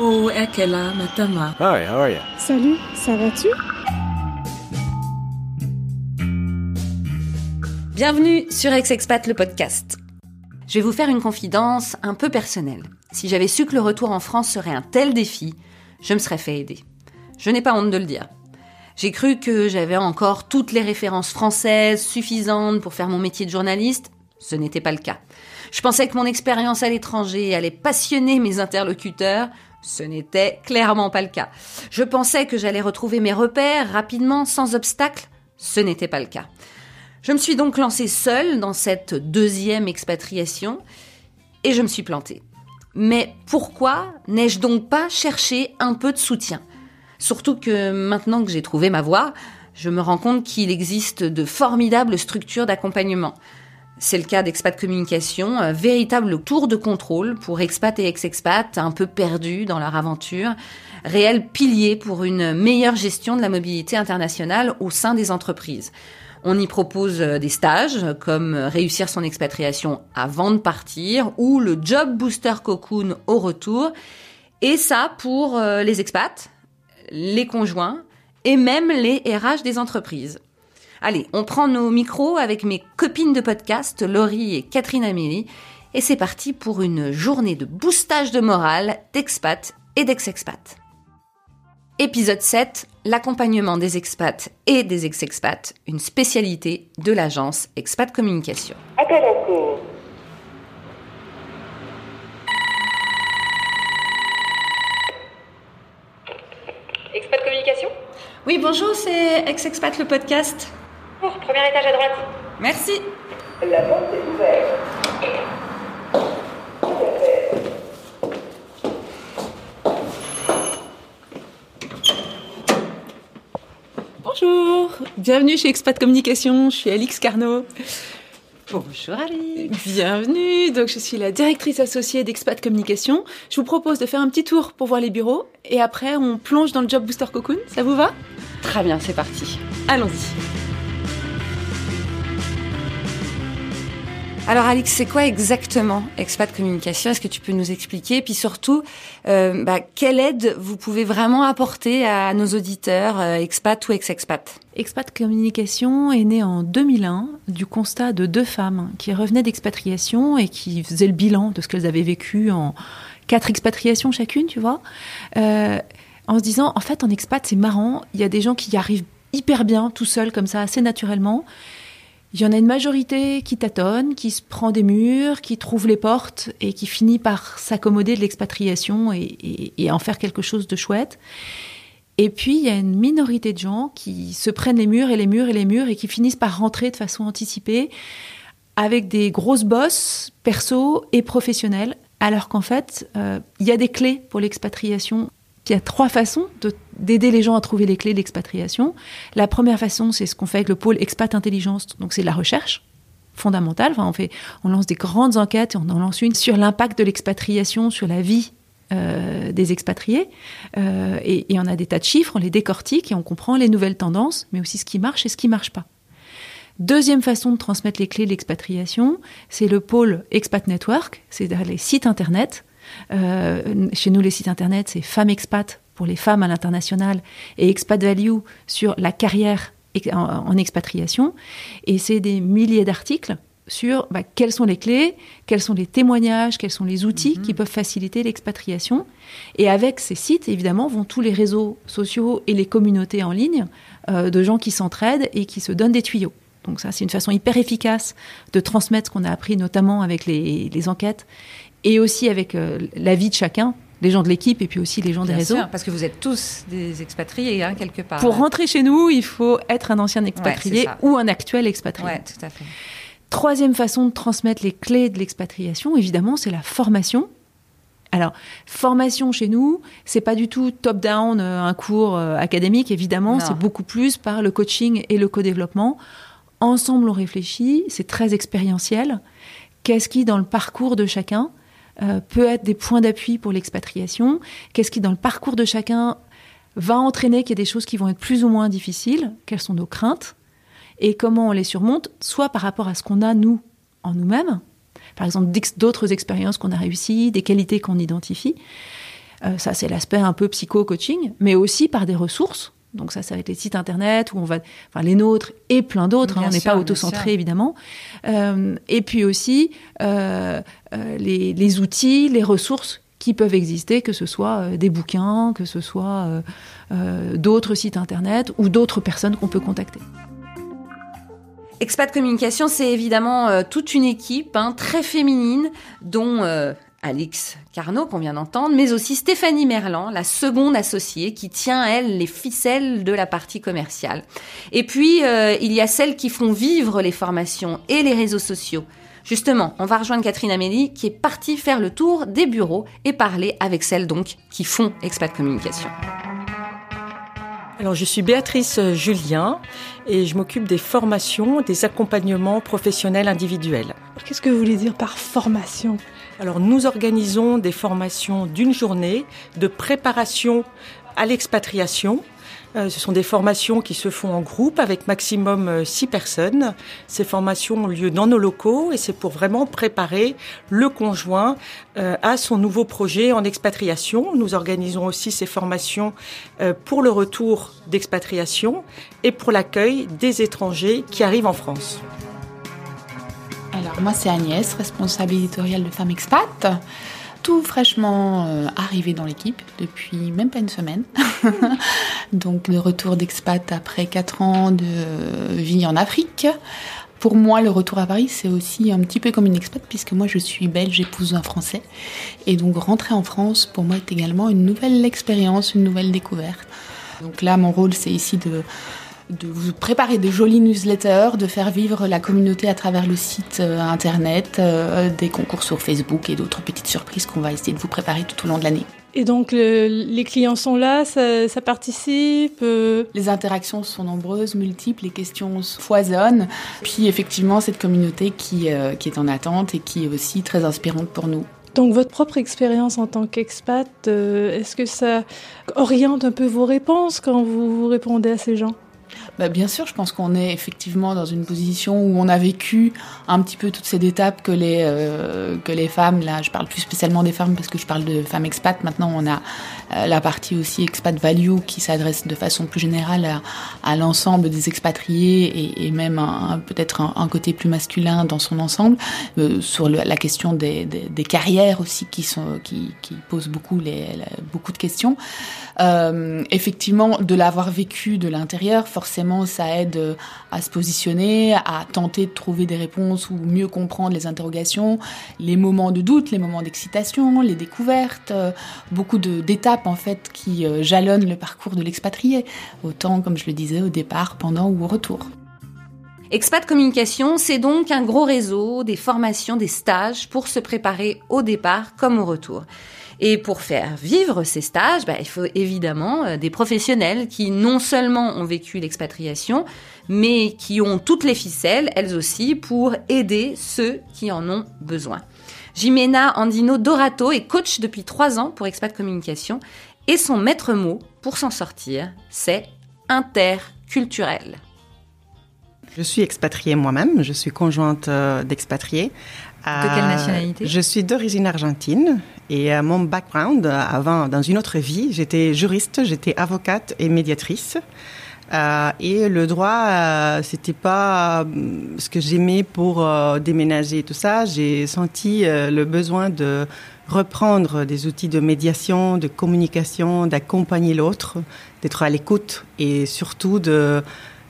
Oh, Ekela, Matama. Hi, how are you? Salut, ça va-tu? Bienvenue sur Ex-Expat le podcast. Je vais vous faire une confidence un peu personnelle. Si j'avais su que le retour en France serait un tel défi, je me serais fait aider. Je n'ai pas honte de le dire. J'ai cru que j'avais encore toutes les références françaises suffisantes pour faire mon métier de journaliste. Ce n'était pas le cas. Je pensais que mon expérience à l'étranger allait passionner mes interlocuteurs. Ce n'était clairement pas le cas. Je pensais que j'allais retrouver mes repères rapidement, sans obstacle. Ce n'était pas le cas. Je me suis donc lancée seule dans cette deuxième expatriation et je me suis plantée. Mais pourquoi n'ai-je donc pas cherché un peu de soutien? Surtout que maintenant que j'ai trouvé ma voie, je me rends compte qu'il existe de formidables structures d'accompagnement. C'est le cas d'Expat Communication, un véritable tour de contrôle pour expats et ex-expats un peu perdus dans leur aventure, réel pilier pour une meilleure gestion de la mobilité internationale au sein des entreprises. On y propose des stages comme réussir son expatriation avant de partir ou le job booster cocoon au retour. Et ça pour euh, les expats, les conjoints et même les RH des entreprises. Allez, on prend nos micros avec mes copines de podcast, Laurie et Catherine Amélie, et c'est parti pour une journée de boostage de morale d'expats et d'ex-expats. Épisode 7, l'accompagnement des expats et des ex-expats, une spécialité de l'agence Expat Communication. Appel en cours. Expat Communication? Oui, bonjour, c'est Ex-Expat le podcast. Premier étage à droite. Merci. La porte est ouverte. Bonjour, bienvenue chez Expat Communication, je suis Alix Carnot. Bonjour Ali. Bienvenue, donc je suis la directrice associée d'Expat Communication. Je vous propose de faire un petit tour pour voir les bureaux et après on plonge dans le Job Booster Cocoon, ça vous va? Très bien, c'est parti. Allons-y. Alors Alix, c'est quoi exactement Expat Communication? Est-ce que tu peux nous expliquer? Puis surtout, euh, bah, quelle aide vous pouvez vraiment apporter à nos auditeurs, euh, expat ou ex-expat? Expat Communication est né en 2001 du constat de deux femmes qui revenaient d'expatriation et qui faisaient le bilan de ce qu'elles avaient vécu en quatre expatriations chacune, tu vois, euh, en se disant, en fait, en expat, c'est marrant, il y a des gens qui y arrivent hyper bien, tout seuls, comme ça, assez naturellement. Il y en a une majorité qui tâtonne, qui se prend des murs, qui trouve les portes et qui finit par s'accommoder de l'expatriation et, en faire quelque chose de chouette. Et puis, il y a une minorité de gens qui se prennent les murs et les murs et les murs et qui finissent par rentrer de façon anticipée avec des grosses bosses perso et professionnelles, alors qu'en fait, euh, il y a des clés pour l'expatriation. Il y a trois façons de- d'aider les gens à trouver les clés de l'expatriation. La première façon, c'est ce qu'on fait avec le pôle Expat Intelligence, donc c'est la recherche fondamentale. On, lance des grandes enquêtes et on en lance une sur l'impact de l'expatriation sur la vie euh, des expatriés. Euh, et, et on a des tas de chiffres, on les décortique et on comprend les nouvelles tendances, mais aussi ce qui marche et ce qui marche pas. Deuxième façon de transmettre les clés de l'expatriation, c'est le pôle Expat Network, c'est les sites internet. Euh, chez nous, les sites internet, c'est Femmes Expat pour les femmes à l'international et Expat Value sur la carrière en, en expatriation. Et c'est des milliers d'articles sur bah, quelles sont les clés, quels sont les témoignages, quels sont les outils qui peuvent faciliter l'expatriation. Et avec ces sites, évidemment, vont tous les réseaux sociaux et les communautés en ligne euh, de gens qui s'entraident et qui se donnent des tuyaux. Donc ça, c'est une façon hyper efficace de transmettre ce qu'on a appris, notamment avec les, les enquêtes et aussi avec euh, la vie de chacun, les gens de l'équipe et puis aussi les gens des réseaux. sûr, parce que vous êtes tous des expatriés, hein, quelque part. Pour rentrer chez nous, il faut être un ancien expatrié ou un actuel expatrié. Ouais, tout à fait. Troisième façon de transmettre les clés de l'expatriation, évidemment, c'est la formation. Alors, formation chez nous, c'est pas du tout top-down, euh, un cours euh, académique, évidemment, c'est beaucoup plus par le coaching et le co-développement. Ensemble, on réfléchit, c'est très expérientiel. Qu'est-ce qui, dans le parcours de chacun, euh, peut être des points d'appui pour l'expatriation. Qu'est-ce qui, dans le parcours de chacun, va entraîner qu'il y a des choses qui vont être plus ou moins difficiles? Quelles sont nos craintes? Et comment on les surmonte, soit par rapport à ce qu'on a, nous, en nous-mêmes, par exemple d'autres expériences qu'on a réussies, des qualités qu'on identifie, Euh, ça, c'est l'aspect un peu psycho-coaching, mais aussi par des ressources. Donc ça, ça va être les sites internet où on va, enfin les nôtres et plein d'autres. hein, on n'est pas auto-centré évidemment. Euh, et puis aussi euh, euh, les, les outils, les ressources qui peuvent exister, que ce soit des bouquins, que ce soit euh, d'autres sites internet ou d'autres personnes qu'on peut contacter. Expat Communication, c'est évidemment toute une équipe hein, très féminine, dont Alix Carnot, qu'on vient d'entendre, mais aussi Stéphanie Merlan, la seconde associée, qui tient, elle, les ficelles de la partie commerciale. Et puis, euh, il y a celles qui font vivre les formations et les réseaux sociaux. Justement, on va rejoindre Catherine Amélie, qui est partie faire le tour des bureaux et parler avec celles donc qui font Expat Communication. Alors, je suis Béatrice euh, Julien et je m'occupe des formations, des accompagnements professionnels individuels. Qu'est-ce que vous voulez dire par formation? Alors, nous organisons des formations d'une journée de préparation à l'expatriation. Euh, ce sont des formations qui se font en groupe avec maximum euh, six personnes. Ces formations ont lieu dans nos locaux et c'est pour vraiment préparer le conjoint euh, à son nouveau projet en expatriation. Nous organisons aussi ces formations euh, pour le retour d'expatriation et pour l'accueil des étrangers qui arrivent en France. Moi c'est Agnès, responsable éditoriale de Femmes Expat, tout fraîchement euh, arrivée dans l'équipe depuis même pas une semaine. Donc le retour d'expat après 4 ans de vie en Afrique. Pour moi, le retour à Paris, c'est aussi un petit peu comme une expat, puisque moi, je suis belge, épouse d'un Français. Et donc, rentrer en France, pour moi, est également une nouvelle expérience, une nouvelle découverte. Donc là, mon rôle, c'est ici de, de vous préparer des jolies newsletters, de faire vivre la communauté à travers le site euh, internet, euh, des concours sur Facebook et d'autres petites surprises qu'on va essayer de vous préparer tout au long de l'année. Et donc le- les clients sont là, ça, ça participe. euh, Les interactions sont nombreuses, multiples, les questions foisonnent. Puis effectivement, cette communauté qui, qui est en attente et qui est aussi très inspirante pour nous. Donc votre propre expérience en tant qu'expat, euh, est-ce que ça oriente un peu vos réponses quand vous, vous répondez à ces gens? Bah, bien sûr, je pense qu'on est effectivement dans une position où on a vécu un petit peu toutes ces étapes que les euh, que les femmes. Là, je parle plus spécialement des femmes parce que je parle de femmes expats. Maintenant, on a euh, la partie aussi expat value qui s'adresse de façon plus générale à, l'ensemble des expatriés et, même peut-être un, côté plus masculin dans son ensemble euh, sur la question des, des, des carrières aussi qui sont qui, qui posent beaucoup les, beaucoup de questions. Euh, effectivement, de l'avoir vécu de l'intérieur, forcément, ça aide euh, à se positionner, à tenter de trouver des réponses ou mieux comprendre les interrogations, les moments de doute, les moments d'excitation, les découvertes, euh, beaucoup d'étapes en fait qui jalonnent le parcours de l'expatrié, autant comme je le disais au départ, pendant ou au retour. Expat Communication, c'est donc un gros réseau, des formations, des stages pour se préparer au départ comme au retour. Et pour faire vivre ces stages, bah, il faut évidemment euh, des professionnels qui non seulement ont vécu l'expatriation, mais qui ont toutes les ficelles, elles aussi, pour aider ceux qui en ont besoin. Jimena Andino Dorato est coach depuis trois ans pour Expat Communication et son maître mot pour s'en sortir, c'est interculturel. Je suis expatriée moi-même, je suis conjointe euh, d'expatriés. De quelle nationalité? Je suis d'origine argentine et euh, mon background, euh, avant, dans une autre vie, j'étais juriste, j'étais avocate et médiatrice. Euh, et le droit, euh, c'était pas euh, ce que j'aimais pour euh, déménager et tout ça. J'ai senti euh, le besoin de reprendre des outils de médiation, de communication, d'accompagner l'autre, d'être à l'écoute et surtout de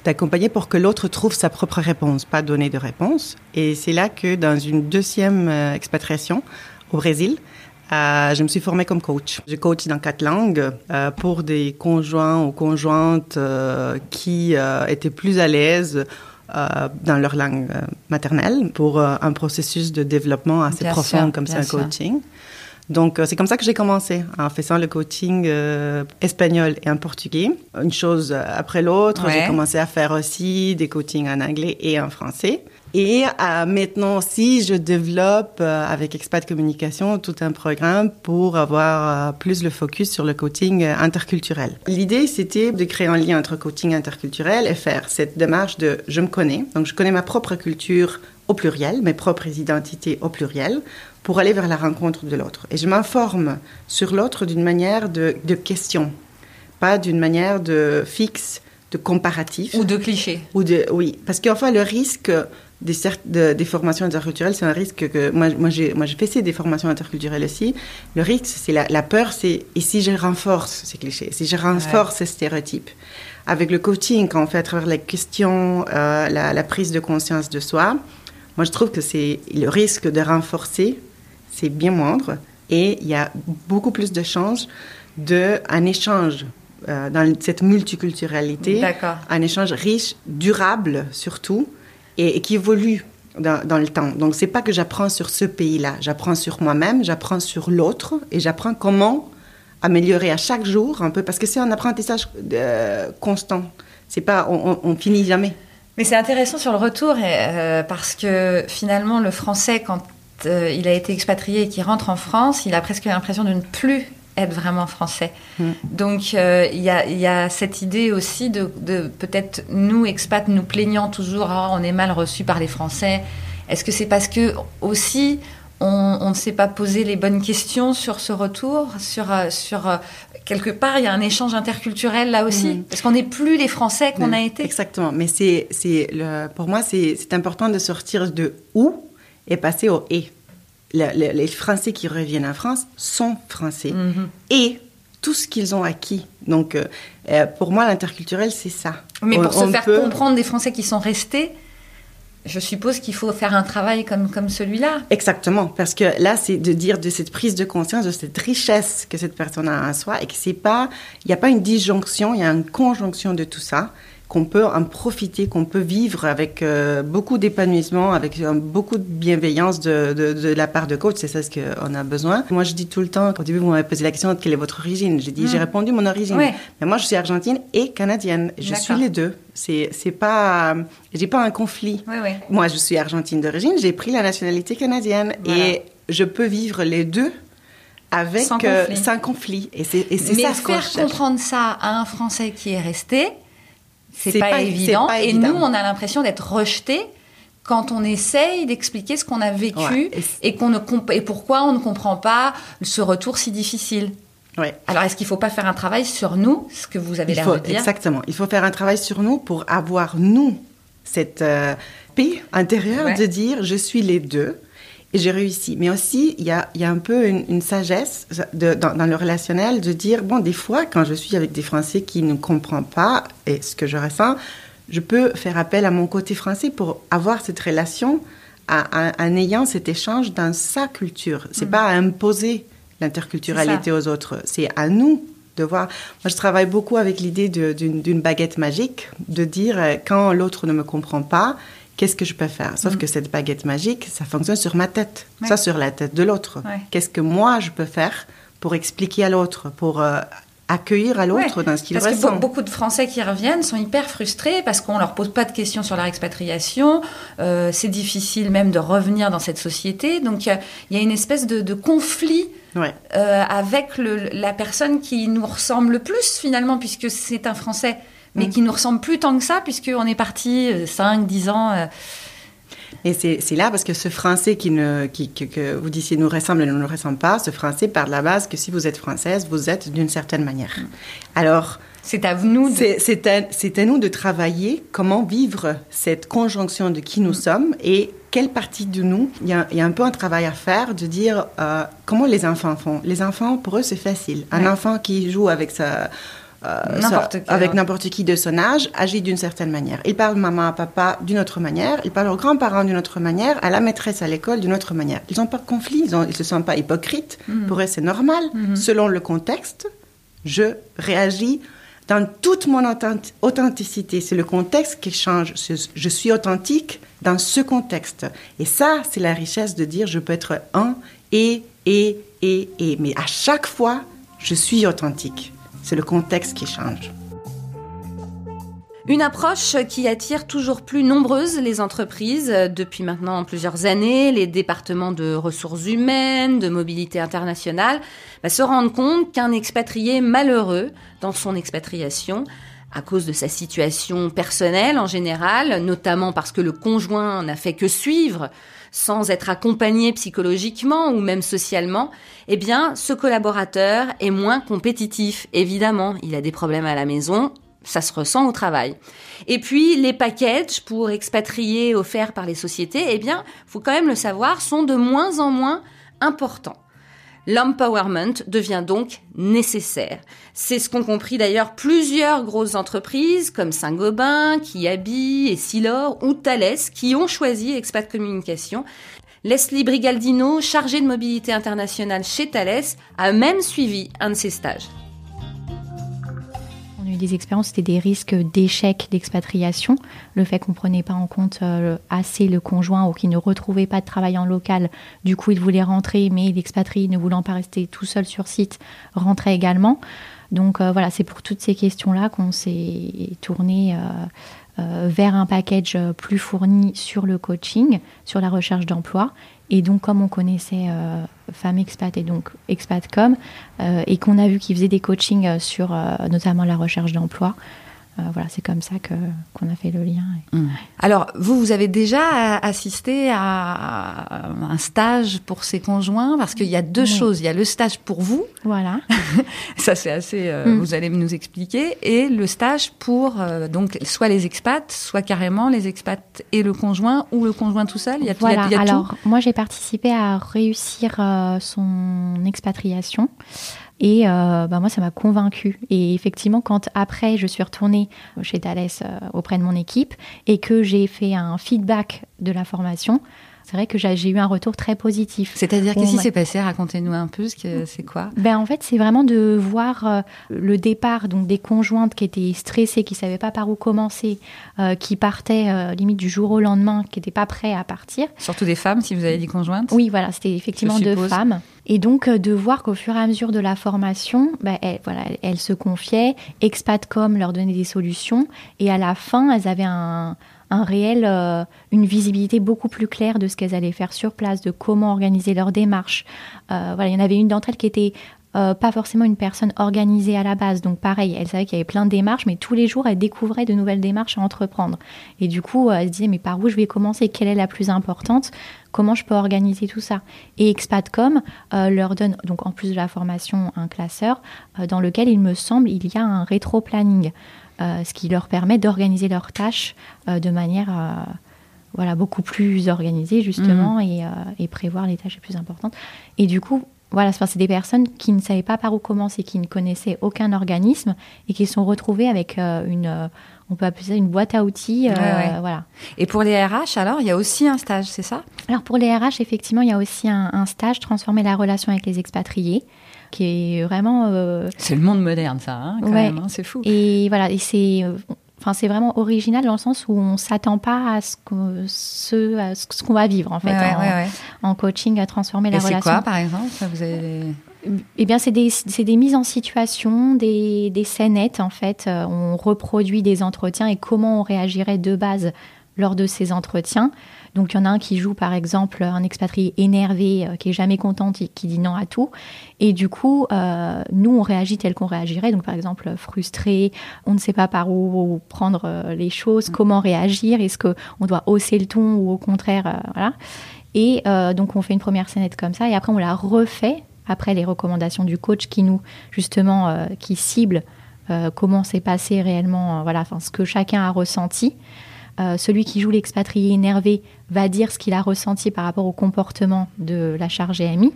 d'accompagner pour que l'autre trouve sa propre réponse, pas donner de réponse. Et c'est là que dans une deuxième euh, expatriation au Brésil, euh, je me suis formée comme coach. Je coach dans quatre langues euh, pour des conjoints ou conjointes euh, qui étaient plus à l'aise dans leur langue maternelle pour un processus de développement assez Bien profond sûr, comme ça, un sûr. Donc, euh, c'est comme ça que j'ai commencé, en faisant le coaching euh, espagnol et en portugais. Une chose après l'autre, Ouais. j'ai commencé à faire aussi des coachings en anglais et en français. Et euh, maintenant aussi, je développe euh, avec Expat Communication tout un programme pour avoir euh, plus le focus sur le coaching interculturel. L'idée, c'était de créer un lien entre coaching interculturel et faire cette démarche de je me connais. Donc, je connais ma propre culture au pluriel, mes propres identités au pluriel, pour aller vers la rencontre de l'autre. Et je m'informe sur l'autre d'une manière de, de question, pas d'une manière de fixe, de comparatif. Ou de cliché. Ou de, oui, parce qu'enfin, le risque des, de- des formations interculturelles, c'est un risque que moi, moi j'ai moi, j'ai fait des formations interculturelles aussi. Le risque, c'est la, la peur, c'est et si je renforce ces clichés, si je renforce ces stéréotypes. Avec le coaching, quand on fait à travers les questions, euh, la, la prise de conscience de soi, moi je trouve que c'est le risque de renforcer, c'est bien moindre et il y a beaucoup plus de chances de un échange euh, dans cette multiculturalité un échange riche, durable surtout, et, et qui évolue dans, dans le temps. Donc, c'est pas que j'apprends sur ce pays-là, j'apprends sur moi-même, j'apprends sur l'autre, et j'apprends comment améliorer à chaque jour un peu, parce que c'est un apprentissage euh, constant. C'est pas, on, on, on finit jamais. Mais c'est intéressant sur le retour euh, parce que finalement le français quand euh, il a été expatrié et qu'il rentre en France, il a presque l'impression de ne plus être vraiment français. Mm. Donc euh, il y, a, y a cette idée aussi de, de peut-être nous expats nous plaignant toujours Ah, on est mal reçus par les Français. Est-ce que c'est parce que aussi on, on ne s'est pas posé les bonnes questions sur ce retour, sur euh, sur quelque part il y a un échange interculturel là aussi? Mm. parce qu'on n'est plus les Français qu'on a Mm, été. Exactement. Mais c'est, pour moi, c'est, c'est important de sortir de où et passer au et. Le- le- les Français qui reviennent en France sont Français Mhm. et tout ce qu'ils ont acquis. Donc, euh, euh, pour moi, l'interculturel, c'est ça. Mais On- pour se on faire peut- comprendre des Français qui sont restés, je suppose qu'il faut faire un travail comme, comme celui-là. Exactement, parce que là, c'est de dire de cette prise de conscience, de cette richesse que cette personne a en soi, et que c'est pas, il n'y a pas une disjonction, il y a une conjonction de tout ça, qu'on peut en profiter, qu'on peut vivre avec euh, beaucoup d'épanouissement, avec euh, beaucoup de bienveillance de, de, de la part de coach, c'est ça ce qu'on a besoin. Moi, je dis tout le temps, au début, vous m'avez posé la question, quelle est votre origine? J'ai dit, Mm. j'ai répondu mon origine. Ouais. Mais moi, je suis argentine et canadienne. Je suis les deux. C'est, c'est pas, j'ai pas un conflit. Moi, je suis argentine d'origine, j'ai pris la nationalité canadienne Voilà. et je peux vivre les deux avec Sans euh, conflit. sans conflit. Et c'est, et c'est Mais ça ce faire comprendre ça à un Français qui est resté, c'est pas, pas- évident. pas Et évident. nous, on a l'impression d'être rejetés quand on essaye d'expliquer ce qu'on a vécu Ouais, et qu'on ne comp- et pourquoi on ne comprend pas ce retour si difficile. Ouais. Alors, est-ce qu'il ne faut pas faire un travail sur nous, ce que vous avez l'air de dire? exactement. Il faut faire un travail sur nous pour avoir, nous, cette euh, paix intérieure Ouais. de dire je suis les deux et j'ai réussi. Mais aussi, il y a, il y a un peu une, une sagesse de- dans, dans le relationnel de dire bon, des fois, quand je suis avec des Français qui ne comprennent pas et ce que je ressens, je peux faire appel à mon côté français pour avoir cette relation à- à- en ayant cet échange dans sa culture. C'est pas à imposer l'interculturalité aux autres, c'est à nous de voir. Moi, je travaille beaucoup avec l'idée d'une baguette magique, de dire euh, quand l'autre ne me comprend pas, qu'est-ce que je peux faire? Sauf que cette baguette magique, ça fonctionne sur ma tête, Ouais. ça sur la tête de l'autre. Ouais. Qu'est-ce que moi je peux faire pour expliquer à l'autre, pour euh, accueillir à l'autre Ouais, dans ce qu'il Parce que ressent? be- beaucoup de Français qui reviennent sont hyper frustrés parce qu'on leur pose pas de questions sur leur expatriation. Euh, c'est difficile même de revenir dans cette société. Donc il y a- il y, a une espèce de, de conflit Ouais. euh, avec le- la personne qui nous ressemble le plus finalement, puisque c'est un Français, mais Mm. qui nous ressemble plus tant que ça, puisqu'on est parti 5, 10 ans. euh, Et c'est là parce que ce français qui ne, qui, que, que vous disiez nous ressemble et ne nous ressemble pas, ce français part de la base que si vous êtes française, vous êtes d'une certaine manière. Alors, c'est à nous de... c'est à, nous de travailler comment vivre cette conjonction de qui nous sommes et quelle partie de nous. Il y a, il y a un peu un travail à faire de dire euh, comment les enfants font. Les enfants, pour eux, c'est facile. Un Ouais. enfant qui joue avec sa. Euh, avec n'importe qui de son âge agit d'une certaine manière. Il parle maman, papa d'une autre manière, il parle aux grands-parents d'une autre manière, à la maîtresse à l'école d'une autre manière. Ils n'ont pas de conflit, ils ne se sentent pas hypocrites. Mhm. Pour eux, c'est normal. Selon le contexte, je réagis dans toute mon authentic- authenticité. C'est le contexte qui change. Je suis authentique dans ce contexte. Et ça, c'est la richesse de dire je peux être un et, et, et, et. Mais à chaque fois, je suis authentique. C'est le contexte qui change. Une approche qui attire toujours plus nombreuses les entreprises depuis maintenant plusieurs années. Les départements de ressources humaines, de mobilité internationale bah, se rendent compte qu'un expatrié malheureux dans son expatriation à cause de sa situation personnelle en général, notamment parce que le conjoint n'a fait que suivre sans être accompagné psychologiquement ou même socialement, eh bien, ce collaborateur est moins compétitif. Évidemment, il a des problèmes à la maison, ça se ressent au travail. Et puis, les packages pour expatriés offerts par les sociétés, eh bien, faut quand même le savoir, sont de moins en moins importants. L'empowerment devient donc nécessaire. C'est ce qu'ont compris d'ailleurs plusieurs grosses entreprises comme Saint-Gobain, Kiabi et Silor ou Thales qui ont choisi Expat Communication. Leslie Brigaldino, chargée de mobilité internationale chez Thales, a même suivi un de ces stages des expériences, c'était des risques d'échec d'expatriation. Le fait qu'on prenait pas en compte euh, assez le conjoint ou qu'il ne retrouvait pas de travail en local. Du coup, il voulait rentrer, mais l'expatrié, ne voulant pas rester tout seul sur site, rentrait également. Donc euh, voilà, c'est pour toutes ces questions-là qu'on s'est tourné euh, vers un package plus fourni sur le coaching, sur la recherche d'emploi et donc, comme on connaissait euh, Femme Expat et donc Expatcom, euh, et qu'on a vu qu'ils faisaient des coachings euh, sur notamment la recherche d'emploi, euh, voilà, c'est comme ça que qu'on a fait le lien. Mmh. Alors, vous, vous avez déjà assisté à un stage pour ces conjoints? Parce qu'il y a deux choses. Il y a le stage pour vous. Voilà. ça, c'est assez. Euh, mmh. Vous allez nous expliquer. Et le stage pour euh, donc soit les expats, soit carrément les expats et le conjoint ou le conjoint tout seul. Il y a, voilà. Il y a, Alors, moi, j'ai participé à réussir son expatriation. Et euh, bah moi, ça m'a convaincue. Et effectivement, quand après, je suis retournée chez Thales euh, auprès de mon équipe et que j'ai fait un feedback de la formation, c'est vrai que j'ai eu un retour très positif. C'est-à-dire, qu'est-ce qui s'est passé? Racontez-nous un peu, c'est quoi? Ben, En fait, c'est vraiment de voir euh, le départ donc des conjointes qui étaient stressées, qui ne savaient pas par où commencer, euh, qui partaient euh, limite du jour au lendemain, qui n'étaient pas prêts à partir. Surtout des femmes, si vous avez dit conjointes? Oui, voilà, c'était effectivement deux femmes. Et donc, de voir qu'au fur et à mesure de la formation, ben, elles, voilà, se confiaient, Expatcom leur donnait des solutions, et à la fin, elles avaient un un réel, euh, une visibilité beaucoup plus claire de ce qu'elles allaient faire sur place, de comment organiser leur démarche. Euh, voilà, il y en avait une d'entre elles qui était euh, pas forcément une personne organisée à la base. Donc pareil, elle savait qu'il y avait plein de démarches, mais tous les jours, elle découvrait de nouvelles démarches à entreprendre. Et du coup, elle se disait, mais par où je vais commencer? Quelle est la plus importante? Comment je peux organiser tout ça? Et Expatcom leur donne, donc en plus de la formation, un classeur dans lequel, il me semble, il y a un rétro-planning. Euh, ce qui leur permet d'organiser leurs tâches euh, de manière euh, voilà, beaucoup plus organisée justement mhm. et, prévoir les tâches les plus importantes. Et du coup, voilà, c'est des personnes qui ne savaient pas par où commencer, qui ne connaissaient aucun organisme et qui se sont retrouvées avec une, on peut appeler ça une boîte à outils. Voilà. Et pour les RH, alors, il y a aussi un stage, c'est ça? Alors pour les RH, effectivement, il y a aussi un, un, stage, transformer la relation avec les expatriés qui est vraiment. Euh, c'est le monde moderne, ça, hein, quand même, hein, c'est fou. Et voilà, et c'est. Enfin, c'est vraiment original dans le sens où on s'attend pas à ce qu'on ce, ce qu'on va vivre en fait en, coaching à transformer la relation. C'est quoi par exemple Vous avez... Eh bien, c'est des, des, mises en situation, des, des scénettes en fait. Euh, on reproduit des entretiens et comment on réagirait de base lors de ces entretiens. Donc il y en a un qui joue par exemple un expatrié énervé euh, qui est jamais content, qui dit non à tout. Et du coup, euh, nous on réagit tel qu'on réagirait. Donc par exemple frustré, on ne sait pas par où prendre euh, les choses, comment réagir, est-ce que on doit hausser le ton ou au contraire, voilà. Et donc on fait une première scénette comme ça et après on la refait après les recommandations du coach qui nous justement qui cible comment s'est passé réellement, voilà, enfin ce que chacun a ressenti. Euh, celui qui joue l'expatrié énervé va dire ce qu'il a ressenti par rapport au comportement de la charge EMI.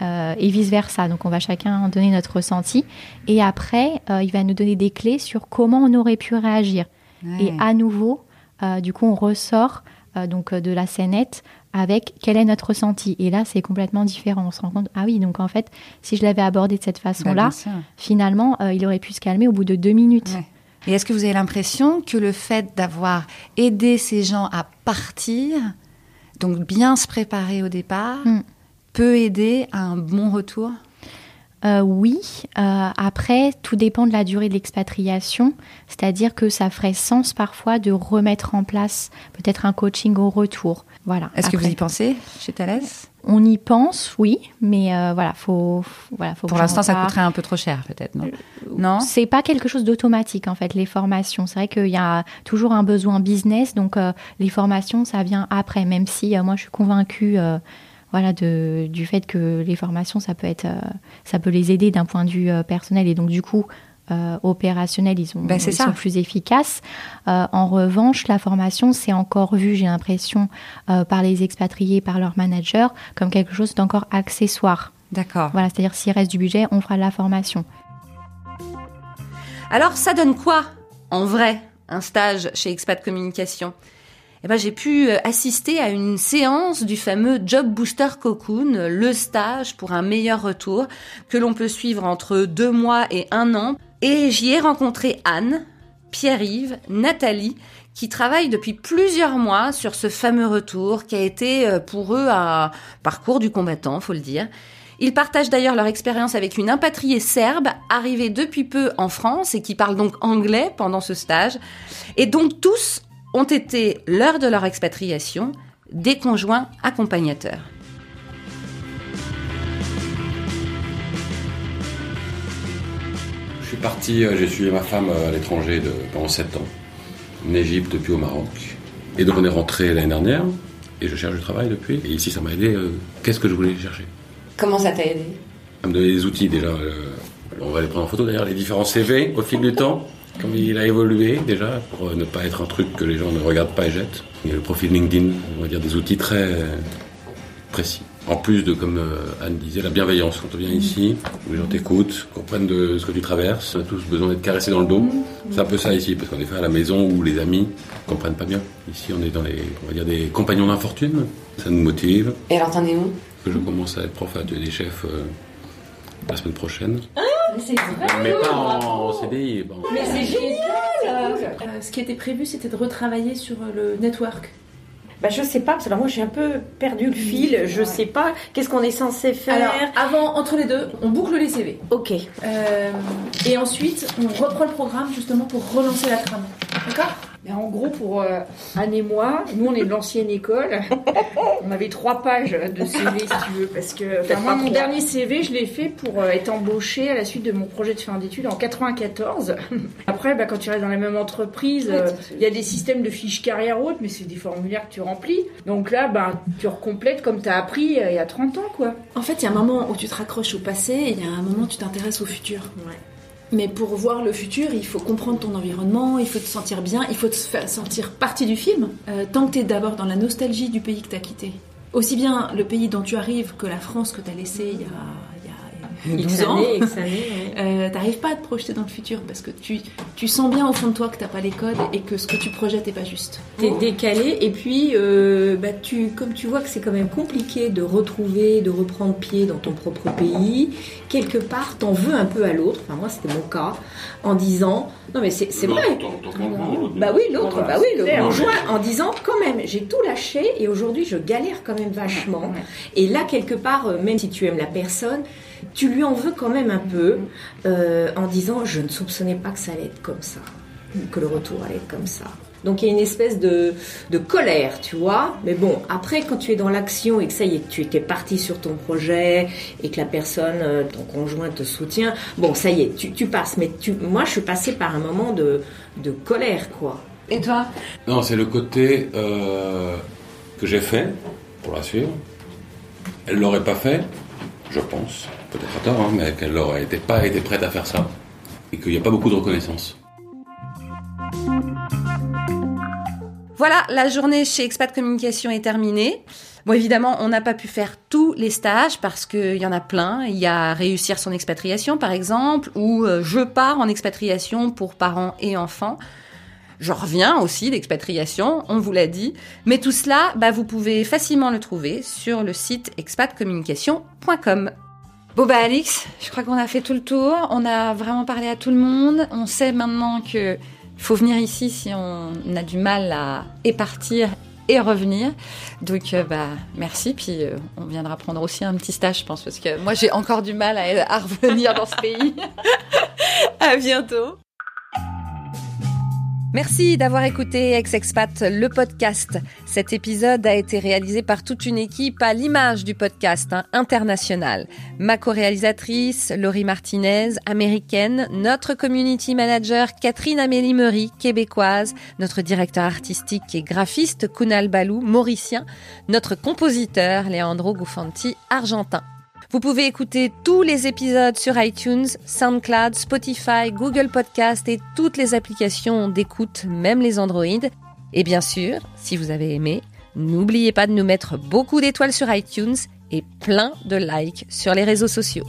Euh, et vice-versa. Donc on va chacun donner notre ressenti. Et après, euh, il va nous donner des clés sur comment on aurait pu réagir. Et à nouveau, du coup, on ressort donc de la scénette avec quel est notre ressenti. Et là, c'est complètement différent. On se rend compte, ah oui, donc en fait, si je l'avais abordé de cette façon-là, bah, finalement, il aurait pu se calmer au bout de deux minutes. Et est-ce que vous avez l'impression que le fait d'avoir aidé ces gens à partir, donc bien se préparer au départ, hmm. peut aider à un bon retour? Euh, oui. Euh, après, tout dépend de la durée de l'expatriation. C'est-à-dire que ça ferait sens parfois de remettre en place peut-être un coaching au retour. Voilà. Est-ce que vous y pensez chez Thalès? On y pense, oui, mais euh, voilà, faut, faut- voilà, faut. Pour l'instant, ça coûterait un peu trop cher, peut-être, non? Non? C'est pas quelque chose d'automatique en fait, les formations. C'est vrai qu'il y a toujours un besoin business, donc les formations, ça vient après. Même si moi, je suis convaincue, voilà, de, du fait que les formations, ça peut être, euh, ça peut les aider d'un point de vue euh, personnel et donc du coup. euh, opérationnel, ils, ont, Ben, ils sont plus efficaces. Euh, en revanche, la formation, c'est encore vu, j'ai l'impression, euh, par les expatriés, par leurs managers, comme quelque chose d'encore accessoire. D'accord. Voilà, c'est-à-dire s'il reste du budget, on fera de la formation. Alors, ça donne quoi, en vrai, un stage chez Expat Communication? Eh ben, j'ai pu euh, assister à une séance du fameux Job Booster Cocoon, le stage pour un meilleur retour, que l'on peut suivre entre deux mois et un an. Et j'y ai rencontré Anne, Pierre-Yves, Nathalie, qui travaillent depuis plusieurs mois sur ce fameux retour qui a été euh, pour eux un parcours du combattant, faut le dire. Ils partagent d'ailleurs leur expérience avec une impatriée serbe arrivée depuis peu en France et qui parle donc anglais pendant ce stage. Et donc tous ont été, lors de leur expatriation, des conjoints accompagnateurs. Je suis parti, euh, j'ai suivi ma femme euh, à l'étranger pendant 7 ans, en Égypte puis au Maroc. Et donc on est rentré l'année dernière et je cherche du travail depuis. Et ici ça m'a aidé. euh, Qu'est-ce que je voulais chercher? Comment ça t'a aidé? À me donner des outils déjà. euh, on va les prendre en photo d'ailleurs, les différents CV au fil du temps. Comme il a évolué déjà, pour euh, ne pas être un truc que les gens ne regardent pas et jettent. Il y a le profil LinkedIn, on va dire des outils très euh, précis. En plus de, comme euh, Anne disait, la bienveillance. Quand on vient ici, où les gens t'écoutent, comprennent de ce que tu traverses, on a tous besoin d'être caressés dans le dos. C'est un peu ça ici, parce qu'en effet, à la maison où les amis comprennent pas bien. Ici, on est dans les, on va dire, des compagnons d'infortune. Ça nous motive. Et alors t'en es où? Que je commence à être prof à des chefs euh, la semaine prochaine. C'est vrai Mais pas en CDI. bon. Mais c'est génial Euh, ce qui était prévu, c'était de retravailler sur euh, le network. Bah, je sais pas, parce que là, moi, j'ai un peu perdu le fil. Je sais pas. Qu'est-ce qu'on est censé faire Alors, avant, entre les deux, on boucle les CV. Ok. Euh, et ensuite, on reprend le programme justement pour relancer la trame. D'accord? Mais en gros, pour euh, Anne et moi, nous on est de l'ancienne école. On avait trois pages de CV, si tu veux, parce que enfin, moi, mon dernier CV, je l'ai fait pour euh, être embauché à la suite de mon projet de fin d'études en 94. Après, bah, quand tu restes dans la même entreprise, euh, il y a des systèmes de fiches carrière haute, mais c'est des formulaires que tu remplis. Donc là, bah, tu recomplètes comme tu as appris il y a 30 ans, quoi. En fait, il y a un moment où tu te raccroches au passé et il y a un moment où tu t'intéresses au futur. Mais pour voir le futur, il faut comprendre ton environnement, il faut te sentir bien, il faut te faire sentir partie du film. Euh, tant que d'abord dans la nostalgie du pays que tu as quitté. Aussi bien le pays dont tu arrives que la France que tu as laissée il y a, 12 ans. années, X années, ouais. Euh, T'arrives pas à te projeter dans le futur parce que tu, tu sens bien au fond de toi que t'as pas les codes et que ce que tu projettes est pas juste. T'es décalé et puis euh, bah, tu, comme tu vois que c'est quand même compliqué de retrouver, de reprendre pied dans ton propre pays, quelque part t'en veux un peu à l'autre, enfin moi c'était mon cas, en disant non mais c'est c'est vrai, bah oui l'autre, bah oui le Clair. conjoint, en disant quand même j'ai tout lâché et aujourd'hui je galère quand même vachement. Et là quelque part, euh, même si tu aimes la personne, tu lui en veux quand même un peu euh, en disant je ne soupçonnais pas que ça allait être comme ça, que le retour allait être comme ça. Donc il y a une espèce de, de colère, tu vois. Mais bon, après, quand tu es dans l'action et que ça y est, que tu étais parti sur ton projet et que la personne, euh, ton conjoint te soutient, bon, ça y est, tu, tu passes. Mais tu, moi, je suis passée par un moment de, de colère, quoi. Et toi? Non, c'est le côté euh, que j'ai fait pour la suivre. Elle l'aurait pas fait, je pense, peut-être à tort, hein, mais qu'elle n'aurait pas été prête à faire ça. Et qu'il n'y a pas beaucoup de reconnaissance. Voilà, la journée chez Expat Communication est terminée. Bon, évidemment, on n'a pas pu faire tous les stages parce qu'il y en a plein. Il y a réussir son expatriation, par exemple, ou euh, je pars en expatriation pour parents et enfants. Je reviens aussi d'expatriation, on vous l'a dit. Mais tout cela, bah, vous pouvez facilement le trouver sur le site expatcommunication.com. Bon bah Alix, je crois qu'on a fait tout le tour. On a vraiment parlé à tout le monde. On sait maintenant que faut venir ici si on a du mal à épartir et revenir. Donc, euh, bah, merci. Puis, euh, on viendra prendre aussi un petit stage, je pense, parce que moi, j'ai encore du mal à, à revenir dans ce pays. à bientôt. Merci d'avoir écouté Ex-Expat, le podcast. Cet épisode a été réalisé par toute une équipe à l'image du podcast hein, international. Ma co-réalisatrice, Laurie Martinez, américaine, notre community manager, Catherine Amélie Meury, québécoise, notre directeur artistique et graphiste, Kunal Balou, mauricien, notre compositeur, Leandro Gufanti, argentin. Vous pouvez écouter tous les épisodes sur iTunes, SoundCloud, Spotify, Google Podcast et toutes les applications d'écoute, même les Android. Et bien sûr, si vous avez aimé, n'oubliez pas de nous mettre beaucoup d'étoiles sur iTunes et plein de likes sur les réseaux sociaux.